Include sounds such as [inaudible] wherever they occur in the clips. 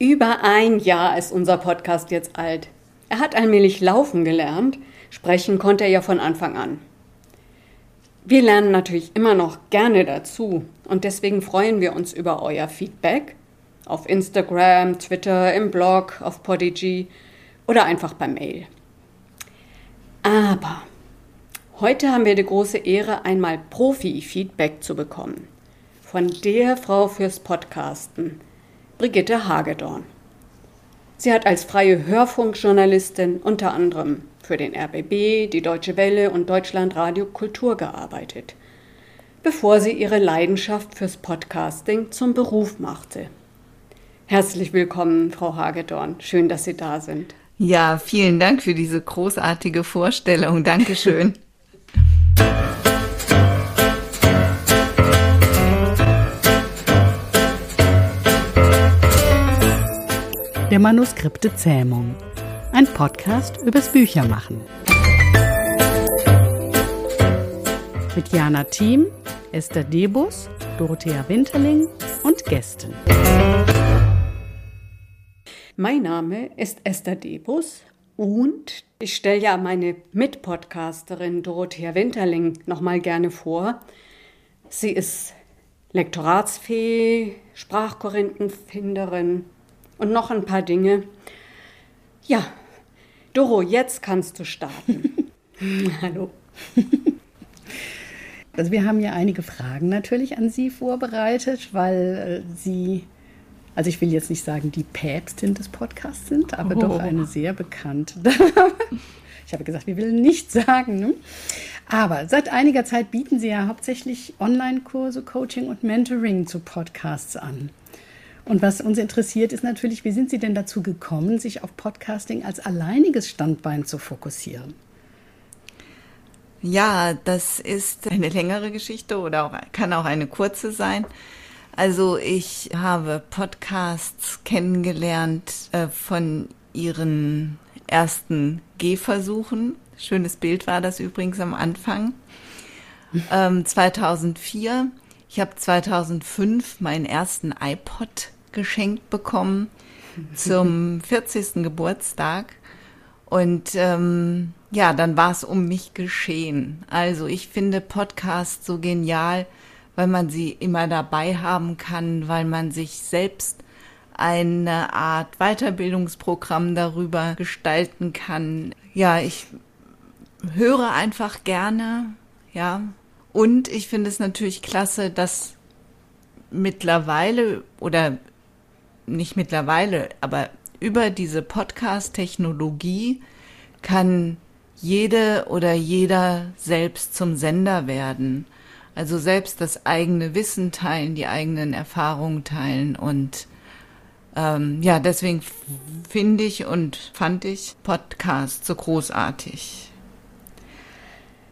Über ein Jahr ist unser Podcast jetzt alt. Er hat allmählich laufen gelernt, sprechen konnte er ja von Anfang an. Wir lernen natürlich immer noch gerne dazu und deswegen freuen wir uns über euer Feedback auf Instagram, Twitter, im Blog, auf Podigy oder einfach per Mail. Aber heute haben wir die große Ehre, einmal Profi-Feedback zu bekommen. Von der Frau fürs Podcasten, Brigitte Hagedorn. Sie hat als freie Hörfunkjournalistin unter anderem für den RBB, die Deutsche Welle und Deutschlandradio Kultur gearbeitet, bevor sie ihre Leidenschaft fürs Podcasting zum Beruf machte. Herzlich willkommen, Frau Hagedorn. Schön, dass Sie da sind. Ja, vielen Dank für diese großartige Vorstellung. Dankeschön. [laughs] Der Manuskripte Zähmung. Ein Podcast übers Büchermachen. Mit Jana Thiem, Esther Debus, Dorothea Winterling und Gästen. Mein Name ist Esther Debus und ich stelle ja meine Mitpodcasterin Dorothea Winterling nochmal gerne vor. Sie ist Lektoratsfee, Sprachkorinthenfinderin und noch ein paar Dinge. Ja, Doro, jetzt kannst du starten. [laughs] Hallo. Also wir haben ja einige Fragen natürlich an Sie vorbereitet, weil äh, Sie, also ich will jetzt nicht sagen, die Päpstin des Podcasts sind, aber oh. doch eine sehr bekannte Dame. [laughs] Ich habe gesagt, wir will nicht sagen. Ne? Aber seit einiger Zeit bieten Sie ja hauptsächlich Online-Kurse, Coaching und Mentoring zu Podcasts an. Und was uns interessiert, ist natürlich, wie sind Sie denn dazu gekommen, sich auf Podcasting als alleiniges Standbein zu fokussieren? Ja, das ist eine längere Geschichte oder auch, kann auch eine kurze sein. Also ich habe Podcasts kennengelernt äh, von ihren ersten Gehversuchen. Schönes Bild war das übrigens am Anfang. Ähm, 2004. Ich habe 2005 meinen ersten iPod geschenkt bekommen zum [laughs] 40. Geburtstag. Und ähm, ja, dann war es um mich geschehen. Also ich finde Podcasts so genial, weil man sie immer dabei haben kann, weil man sich selbst eine Art Weiterbildungsprogramm darüber gestalten kann. Ja, ich höre einfach gerne, ja. Und ich finde es natürlich klasse, dass mittlerweile oder nicht mittlerweile, aber über diese Podcast-Technologie kann jede oder jeder selbst zum Sender werden. Also selbst das eigene Wissen teilen, die eigenen Erfahrungen teilen und ähm, ja, deswegen finde ich und fand ich Podcast so großartig.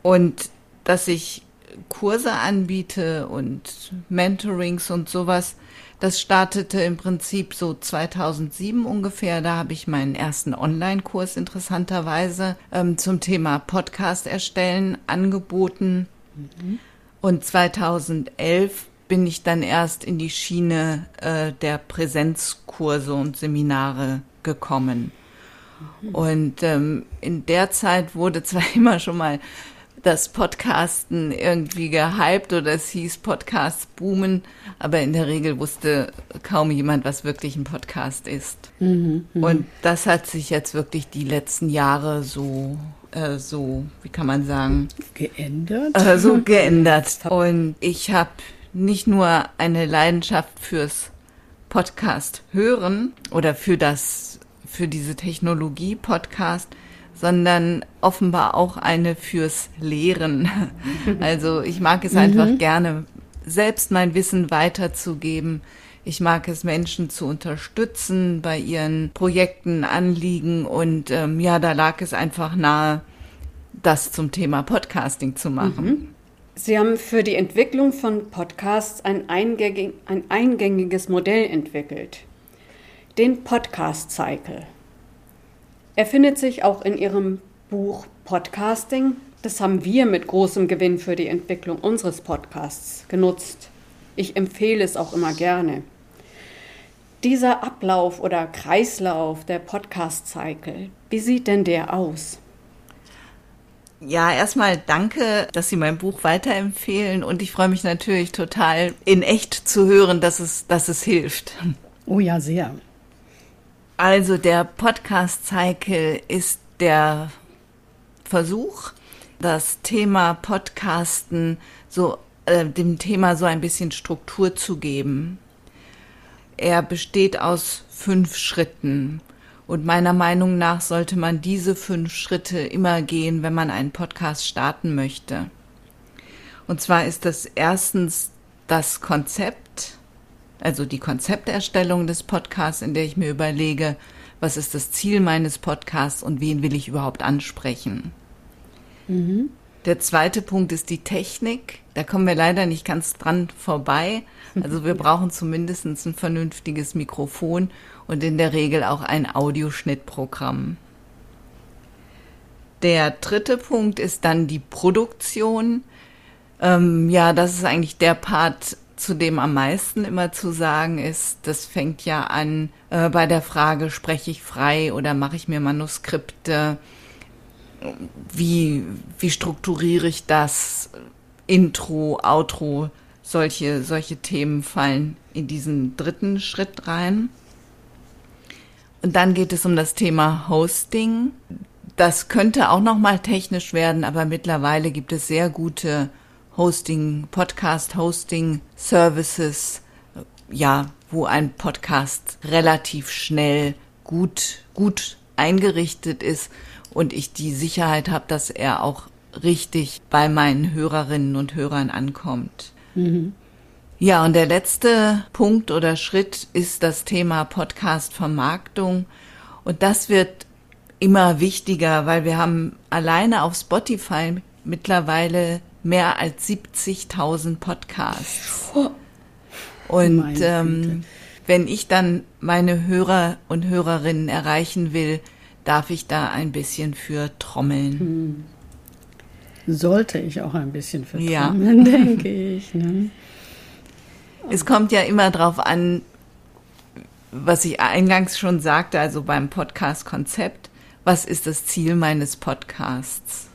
Und dass ich Kurse anbiete und Mentorings und sowas, das startete im Prinzip so 2007 ungefähr. Da habe ich meinen ersten Online-Kurs interessanterweise ähm, zum Thema Podcast erstellen angeboten. Mhm. Und 2011 bin ich dann erst in die Schiene äh, der Präsenzkurse und Seminare gekommen. Mhm. Und ähm, in der Zeit wurde zwar [laughs] immer schon mal das Podcasten irgendwie gehypt oder es hieß Podcasts boomen, aber in der Regel wusste kaum jemand, was wirklich ein Podcast ist. Mhm, mh. Und das hat sich jetzt wirklich die letzten Jahre so, äh, so, wie kann man sagen? Geändert? Äh, so [laughs] geändert. Und ich habe nicht nur eine Leidenschaft fürs Podcast hören oder für das, für diese Technologie Podcast, sondern offenbar auch eine fürs Lehren. [laughs] Also ich mag es einfach mhm. gerne, selbst mein Wissen weiterzugeben. Ich mag es, Menschen zu unterstützen bei ihren Projekten, Anliegen und ähm, ja, da lag es einfach nahe, das zum Thema Podcasting zu machen. Mhm. Sie haben für die Entwicklung von Podcasts ein, eingängig, ein eingängiges Modell entwickelt, den Podcast Cycle. Er findet sich auch in Ihrem Buch Podcasting. Das haben wir mit großem Gewinn für die Entwicklung unseres Podcasts genutzt. Ich empfehle es auch immer gerne. Dieser Ablauf oder Kreislauf der Podcast-Cycle, wie sieht denn der aus? Ja, erstmal danke, dass Sie mein Buch weiterempfehlen und ich freue mich natürlich total in echt zu hören, dass es, dass es hilft. Oh ja, sehr. Also der Podcast-Cycle ist der Versuch, das Thema Podcasten so äh, dem Thema so ein bisschen Struktur zu geben. Er besteht aus fünf Schritten. Und meiner Meinung nach sollte man diese fünf Schritte immer gehen, wenn man einen Podcast starten möchte. Und zwar ist das erstens das Konzept, also die Konzepterstellung des Podcasts, in der ich mir überlege, was ist das Ziel meines Podcasts und wen will ich überhaupt ansprechen. Mhm. Der zweite Punkt ist die Technik. Da kommen wir leider nicht ganz dran vorbei. Also wir [laughs] brauchen zumindest ein vernünftiges Mikrofon und in der Regel auch ein Audioschnittprogramm. Der dritte Punkt ist dann die Produktion. Ähm, ja, das ist eigentlich der Part, zu dem am meisten immer zu sagen ist. Das fängt ja an äh, bei der Frage, spreche ich frei oder mache ich mir Manuskripte? Wie, wie strukturiere ich das? Intro, Outro, solche, solche Themen fallen in diesen dritten Schritt rein. Und dann geht es um das Thema Hosting. Das könnte auch noch mal technisch werden, aber mittlerweile gibt es sehr gute Hosting, Podcast-Hosting Services, ja, wo ein Podcast relativ schnell gut, gut eingerichtet ist und ich die Sicherheit habe, dass er auch richtig bei meinen Hörerinnen und Hörern ankommt. Mhm. Ja, und der letzte Punkt oder Schritt ist das Thema Podcast-Vermarktung. Und das wird immer wichtiger, weil wir haben alleine auf Spotify mittlerweile mehr als 70.000 Podcasts. Und ähm, wenn ich dann meine Hörer und Hörerinnen erreichen will, darf ich da ein bisschen für trommeln. Hm. Sollte ich auch ein bisschen für trommeln, ja. [laughs] denke ich. Ne? Es kommt ja immer darauf an, was ich eingangs schon sagte, also beim Podcast-Konzept, was ist das Ziel meines Podcasts?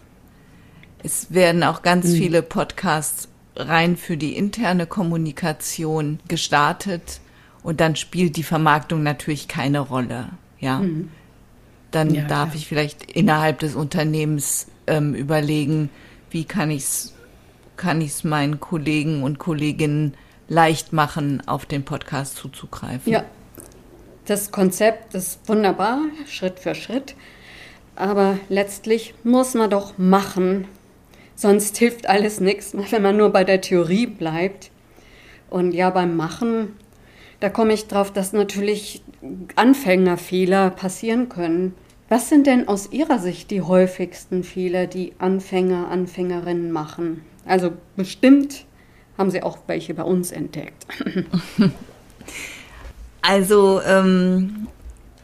Es werden auch ganz mhm. viele Podcasts rein für die interne Kommunikation gestartet und dann spielt die Vermarktung natürlich keine Rolle, ja. Mhm. Dann ja, darf klar. ich vielleicht innerhalb des Unternehmens ähm, überlegen, wie kann ich es kann ich's meinen Kollegen und Kolleginnen leicht machen, auf den Podcast zuzugreifen. Ja, das Konzept ist wunderbar, Schritt für Schritt. Aber letztlich muss man doch machen. Sonst hilft alles nichts, [laughs] wenn man nur bei der Theorie bleibt. Und ja, beim Machen, da komme ich drauf, dass natürlich Anfängerfehler passieren können. Was sind denn aus Ihrer Sicht die häufigsten Fehler, die Anfänger, Anfängerinnen machen? Also bestimmt haben sie auch welche bei uns entdeckt. [laughs] Also ähm,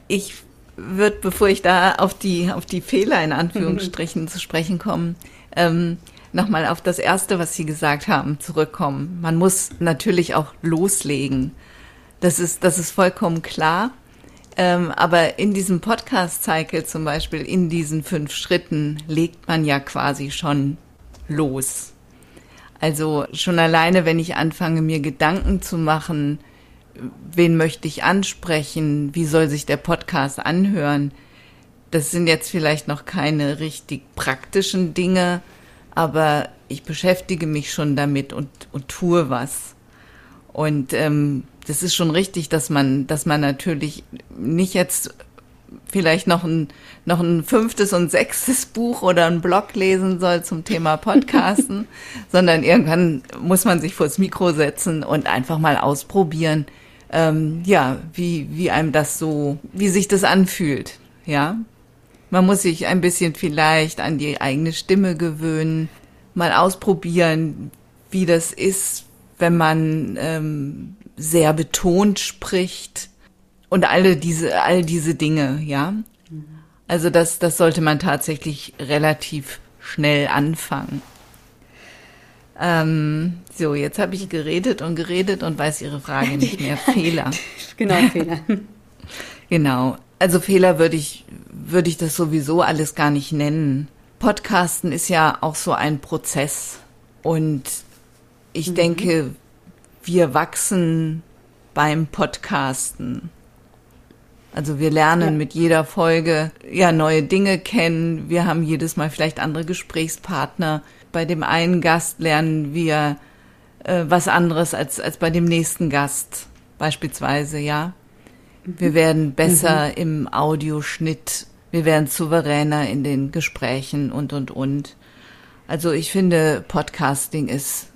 ich würde, bevor ich da auf die, auf die Fehler in Anführungsstrichen zu sprechen komme, ähm, nochmal auf das Erste, was Sie gesagt haben, zurückkommen. Man muss natürlich auch loslegen. Das ist, das ist vollkommen klar. Ähm, aber in diesem Podcast-Cycle zum Beispiel, in diesen fünf Schritten, legt man ja quasi schon los. Also schon alleine, wenn ich anfange, mir Gedanken zu machen, wen möchte ich ansprechen, wie soll sich der Podcast anhören, das sind jetzt vielleicht noch keine richtig praktischen Dinge, aber ich beschäftige mich schon damit und, und tue was. Und ähm, das ist schon richtig, dass man, dass man natürlich nicht jetzt vielleicht noch ein, noch ein fünftes und sechstes Buch oder ein Blog lesen soll zum Thema Podcasten, [laughs] sondern irgendwann muss man sich vors Mikro setzen und einfach mal ausprobieren, ähm, ja, wie, wie einem das so, wie sich das anfühlt, ja. Man muss sich ein bisschen vielleicht an die eigene Stimme gewöhnen, mal ausprobieren, wie das ist, wenn man ähm, sehr betont spricht, und alle diese, all diese Dinge, ja. Also das, das sollte man tatsächlich relativ schnell anfangen. Ähm, so, jetzt habe ich geredet und geredet und weiß Ihre Frage nicht mehr. [laughs] Fehler. Genau, Fehler. Genau. Also Fehler würde ich, würde ich das sowieso alles gar nicht nennen. Podcasten ist ja auch so ein Prozess. Und ich mhm. denke, wir wachsen beim Podcasten. Also wir lernen ja. mit jeder Folge ja neue Dinge kennen. Wir haben jedes Mal vielleicht andere Gesprächspartner. Bei dem einen Gast lernen wir äh, was anderes als, als bei dem nächsten Gast beispielsweise, ja. Wir werden besser mhm. im Audioschnitt, wir werden souveräner in den Gesprächen und, und, und. Also ich finde, Podcasting ist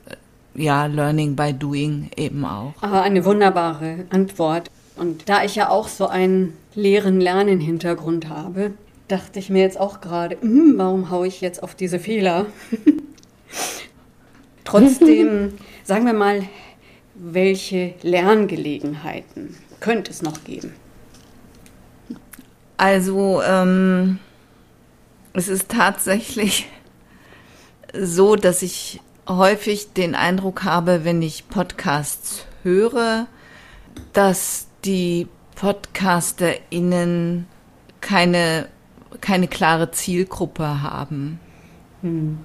ja Learning by Doing eben auch. Aber eine wunderbare Antwort. Und da ich ja auch so einen leeren Lernen-Hintergrund habe, dachte ich mir jetzt auch gerade, hm, warum haue ich jetzt auf diese Fehler? [laughs] Trotzdem, [laughs] sagen wir mal, welche Lerngelegenheiten könnte es noch geben? Also, ähm, es ist tatsächlich so, dass ich häufig den Eindruck habe, wenn ich Podcasts höre, dass die PodcasterInnen keine, keine klare Zielgruppe haben. Hm.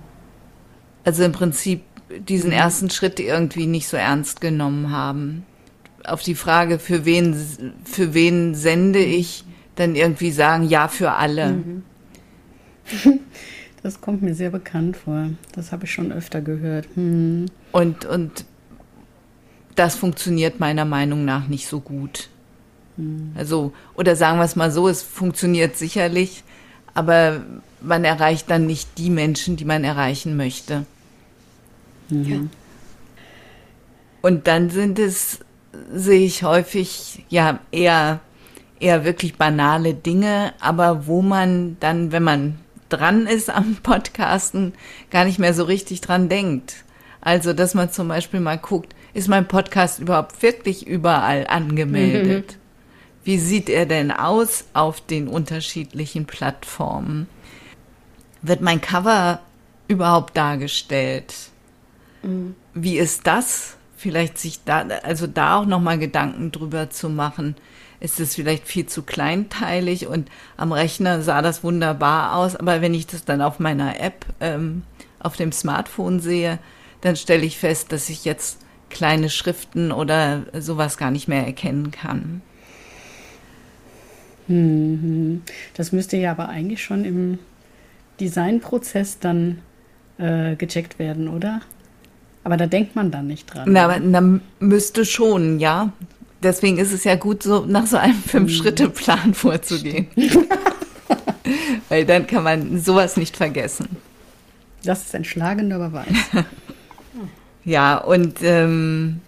Also im Prinzip diesen hm. ersten Schritt irgendwie nicht so ernst genommen haben auf die Frage, für wen, für wen sende ich, dann irgendwie sagen, ja, für alle. Mhm. [laughs] Das kommt mir sehr bekannt vor. Das habe ich schon öfter gehört. Hm. Und, und das funktioniert meiner Meinung nach nicht so gut. Hm. Also, oder sagen wir es mal so, es funktioniert sicherlich, aber man erreicht dann nicht die Menschen, die man erreichen möchte. Mhm. Ja. Und dann sind es sehe ich häufig ja eher eher wirklich banale Dinge, aber wo man dann, wenn man dran ist am [laughs] Podcasten, gar nicht mehr so richtig dran denkt. Also, dass man zum Beispiel mal guckt, ist mein Podcast überhaupt wirklich überall angemeldet? Mhm. Wie sieht er denn aus auf den unterschiedlichen Plattformen? Wird mein Cover überhaupt dargestellt? Mhm. Wie ist das? Vielleicht sich da, also da auch nochmal Gedanken drüber zu machen. Ist es vielleicht viel zu kleinteilig und am Rechner sah das wunderbar aus, aber wenn ich das dann auf meiner App ähm, auf dem Smartphone sehe, dann stelle ich fest, dass ich jetzt kleine Schriften oder sowas gar nicht mehr erkennen kann. Mhm. Das müsste ja aber eigentlich schon im Designprozess dann äh, gecheckt werden, oder? Aber da denkt man dann nicht dran. Na, na müsste schon, ja. Deswegen ist es ja gut, so nach so einem Fünf-Schritte-Plan [laughs] vorzugehen. [laughs] Weil dann kann man sowas nicht vergessen. Das ist ein schlagender Beweis. [laughs] ja, und ähm,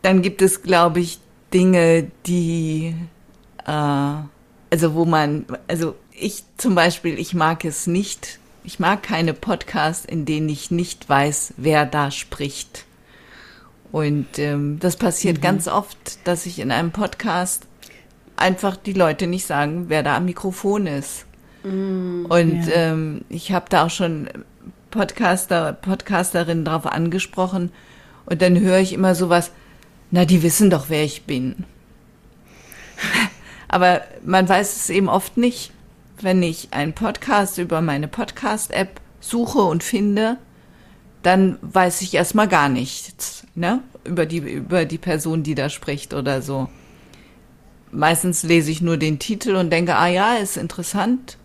dann gibt es, glaube ich, Dinge, die, äh, also wo man, also ich zum Beispiel, ich mag es nicht, ich mag keine Podcasts, in denen ich nicht weiß, wer da spricht. Und ähm, das passiert mhm. ganz oft, dass ich in einem Podcast einfach die Leute nicht sagen, wer da am Mikrofon ist. Mhm, und ja. ähm, ich habe da auch schon Podcaster, Podcasterinnen drauf angesprochen. Und dann höre ich immer sowas, na, die wissen doch, wer ich bin. [laughs] Aber man weiß es eben oft nicht wenn ich einen Podcast über meine Podcast-App suche und finde, dann weiß ich erstmal gar nichts, ne? Über die, über die Person, die da spricht oder so. Meistens lese ich nur den Titel und denke, ah ja, ist interessant.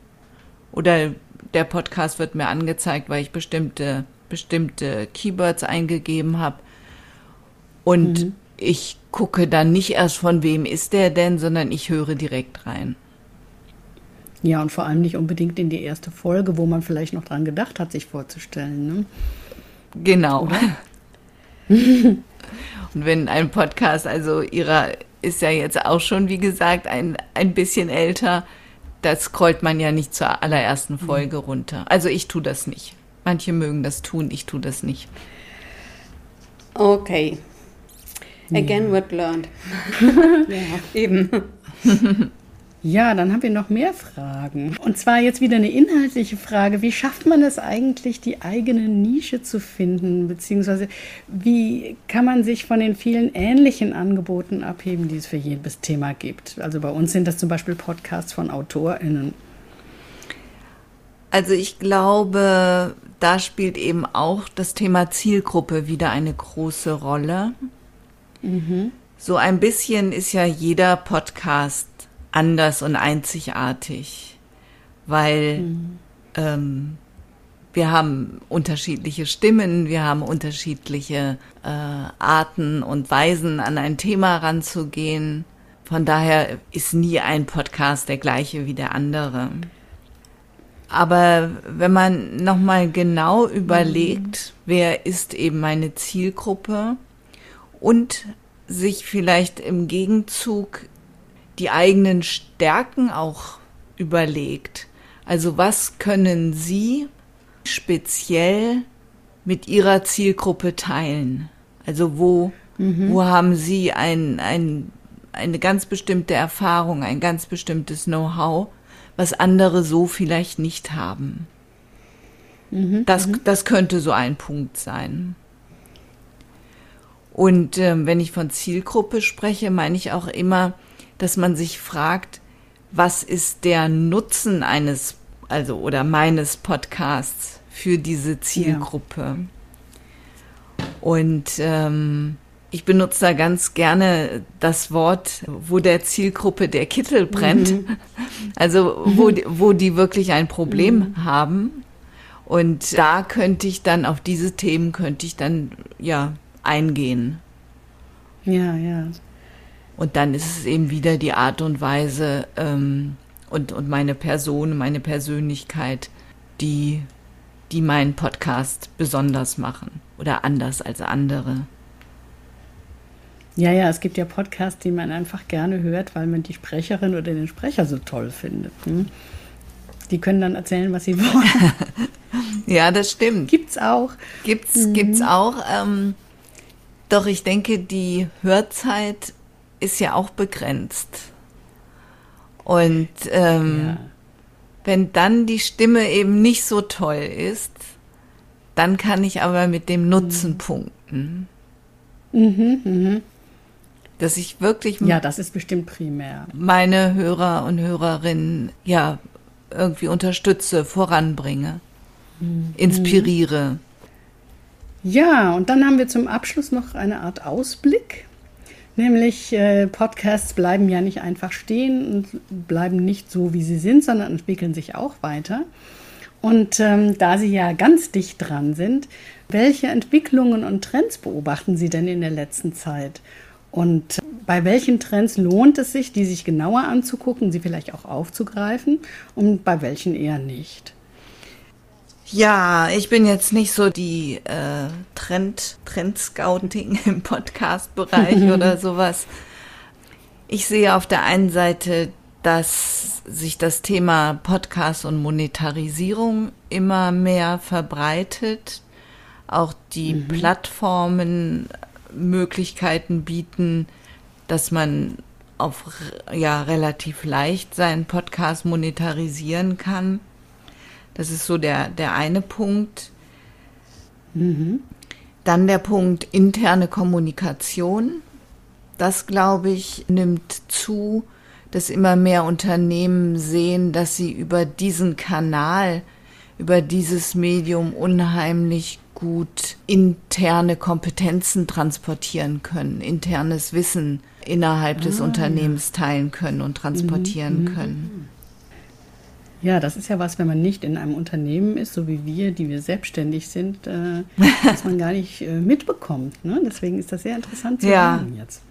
Oder der Podcast wird mir angezeigt, weil ich bestimmte, bestimmte Keywords eingegeben habe. Und mhm. ich gucke dann nicht erst, von wem ist der denn, sondern ich höre direkt rein. Ja, und vor allem nicht unbedingt in die erste Folge, wo man vielleicht noch dran gedacht hat, sich vorzustellen. Ne? Genau. [laughs] und wenn ein Podcast, also ihrer ist ja jetzt auch schon, wie gesagt, ein, ein bisschen älter, da scrollt man ja nicht zur allerersten mhm. Folge mhm. runter. Also ich tue das nicht. Manche mögen das tun, ich tue das nicht. Okay. Again ja. what learned. ja, [laughs] [laughs] eben. Ja, dann haben wir noch mehr Fragen. Und zwar jetzt wieder eine inhaltliche Frage. Wie schafft man es eigentlich, die eigene Nische zu finden? Beziehungsweise wie kann man sich von den vielen ähnlichen Angeboten abheben, die es für jedes Thema gibt? Also bei uns sind das zum Beispiel Podcasts von AutorInnen. Also ich glaube, da spielt eben auch das Thema Zielgruppe wieder eine große Rolle. Mhm. So ein bisschen ist ja jeder Podcast anders und einzigartig, weil mhm. ähm, wir haben unterschiedliche Stimmen, wir haben unterschiedliche äh, Arten und Weisen, an ein Thema ranzugehen. Von daher ist nie ein Podcast der gleiche wie der andere. Aber wenn man nochmal genau überlegt, mhm. wer ist eben meine Zielgruppe und sich vielleicht im Gegenzug die eigenen Stärken auch überlegt. Also was können Sie speziell mit Ihrer Zielgruppe teilen? Also wo, mhm. wo haben Sie ein, ein, eine ganz bestimmte Erfahrung, ein ganz bestimmtes Know-how, was andere so vielleicht nicht haben? Mhm. Das, mhm. das könnte so ein Punkt sein. Und äh, wenn ich von Zielgruppe spreche, meine ich auch immer, dass man sich fragt, was ist der Nutzen eines, also oder meines Podcasts für diese Zielgruppe? Ja. Und ähm, ich benutze da ganz gerne das Wort, wo der Zielgruppe der Kittel brennt. Mhm. [laughs] Also wo, wo die wirklich ein Problem mhm. haben. Und da könnte ich dann auf diese Themen könnte ich dann ja eingehen. Ja, ja. Und dann ist es eben wieder die Art und Weise ähm, und, und meine Person, meine Persönlichkeit, die, die meinen Podcast besonders machen oder anders als andere. Ja, ja, es gibt ja Podcasts, die man einfach gerne hört, weil man die Sprecherin oder den Sprecher so toll findet. Hm? Die können dann erzählen, was sie wollen. [laughs] ja, das stimmt. Gibt's auch. Gibt's, mhm. gibt's auch. Ähm, doch ich denke, die Hörzeit ist ja auch begrenzt. Und ähm, ja. wenn dann die Stimme eben nicht so toll ist, dann kann ich aber mit dem Nutzen mhm. punkten. Mhm, mh. Dass ich wirklich. Ja, das ist bestimmt primär. Meine Hörer und Hörerinnen ja irgendwie unterstütze, voranbringe, mhm. inspiriere. Ja, und dann haben wir zum Abschluss noch eine Art Ausblick. Nämlich äh, Podcasts bleiben ja nicht einfach stehen und bleiben nicht so, wie sie sind, sondern entwickeln sich auch weiter. Und ähm, da Sie ja ganz dicht dran sind, welche Entwicklungen und Trends beobachten Sie denn in der letzten Zeit? Und bei welchen Trends lohnt es sich, die sich genauer anzugucken, sie vielleicht auch aufzugreifen und bei welchen eher nicht? Ja, ich bin jetzt nicht so die äh, Trend, Trend-Scouting [laughs] im Podcast-Bereich [laughs] oder sowas. Ich sehe auf der einen Seite, dass sich das Thema Podcast und Monetarisierung immer mehr verbreitet. Auch die mhm. Plattformen Möglichkeiten bieten, dass man auf ja relativ leicht seinen Podcast monetarisieren kann. Das ist so der, der eine Punkt. Mhm. Dann der Punkt interne Kommunikation. Das, glaube ich, nimmt zu, dass immer mehr Unternehmen sehen, dass sie über diesen Kanal, über dieses Medium unheimlich gut interne Kompetenzen transportieren können, internes Wissen innerhalb ah, des Unternehmens ja. teilen können und transportieren mhm. können. Ja, das ist ja was, wenn man nicht in einem Unternehmen ist, so wie wir, die wir selbstständig sind, äh, [laughs] dass man gar nicht äh, mitbekommt. Ne? Deswegen ist das sehr interessant zu ja. hören jetzt.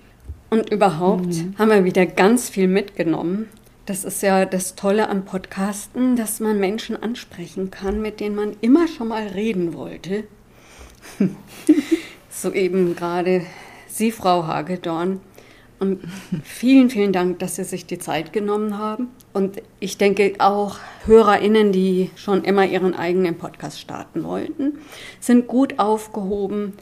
Und überhaupt mhm. haben wir wieder ganz viel mitgenommen. Das ist ja das Tolle am Podcasten, dass man Menschen ansprechen kann, mit denen man immer schon mal reden wollte. [laughs] so eben gerade Sie, Frau Hagedorn. Und vielen, vielen Dank, dass Sie sich die Zeit genommen haben. Und ich denke auch HörerInnen, die schon immer ihren eigenen Podcast starten wollten, sind gut aufgehoben.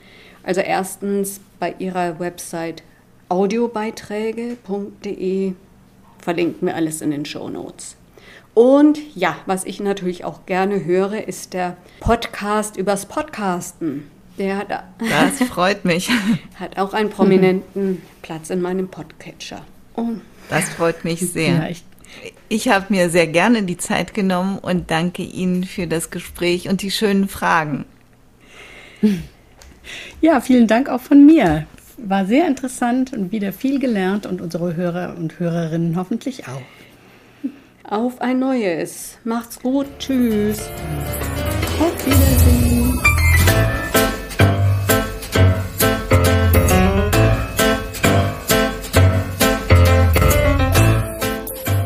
Also erstens bei ihrer Website audiobeiträge.de verlinken wir alles in den Show Notes. Und ja, was ich natürlich auch gerne höre, ist der Podcast übers Podcasten. Der hat, das freut mich. [laughs] hat auch einen prominenten Platz in meinem Podcatcher. Und das freut mich sehr. Ja, ich ich habe mir sehr gerne die Zeit genommen und danke Ihnen für das Gespräch und die schönen Fragen. Ja, vielen Dank auch von mir. War sehr interessant und wieder viel gelernt und unsere Hörer und Hörerinnen hoffentlich auch. Auf ein neues. Macht's gut. Tschüss. Auf Wiedersehen.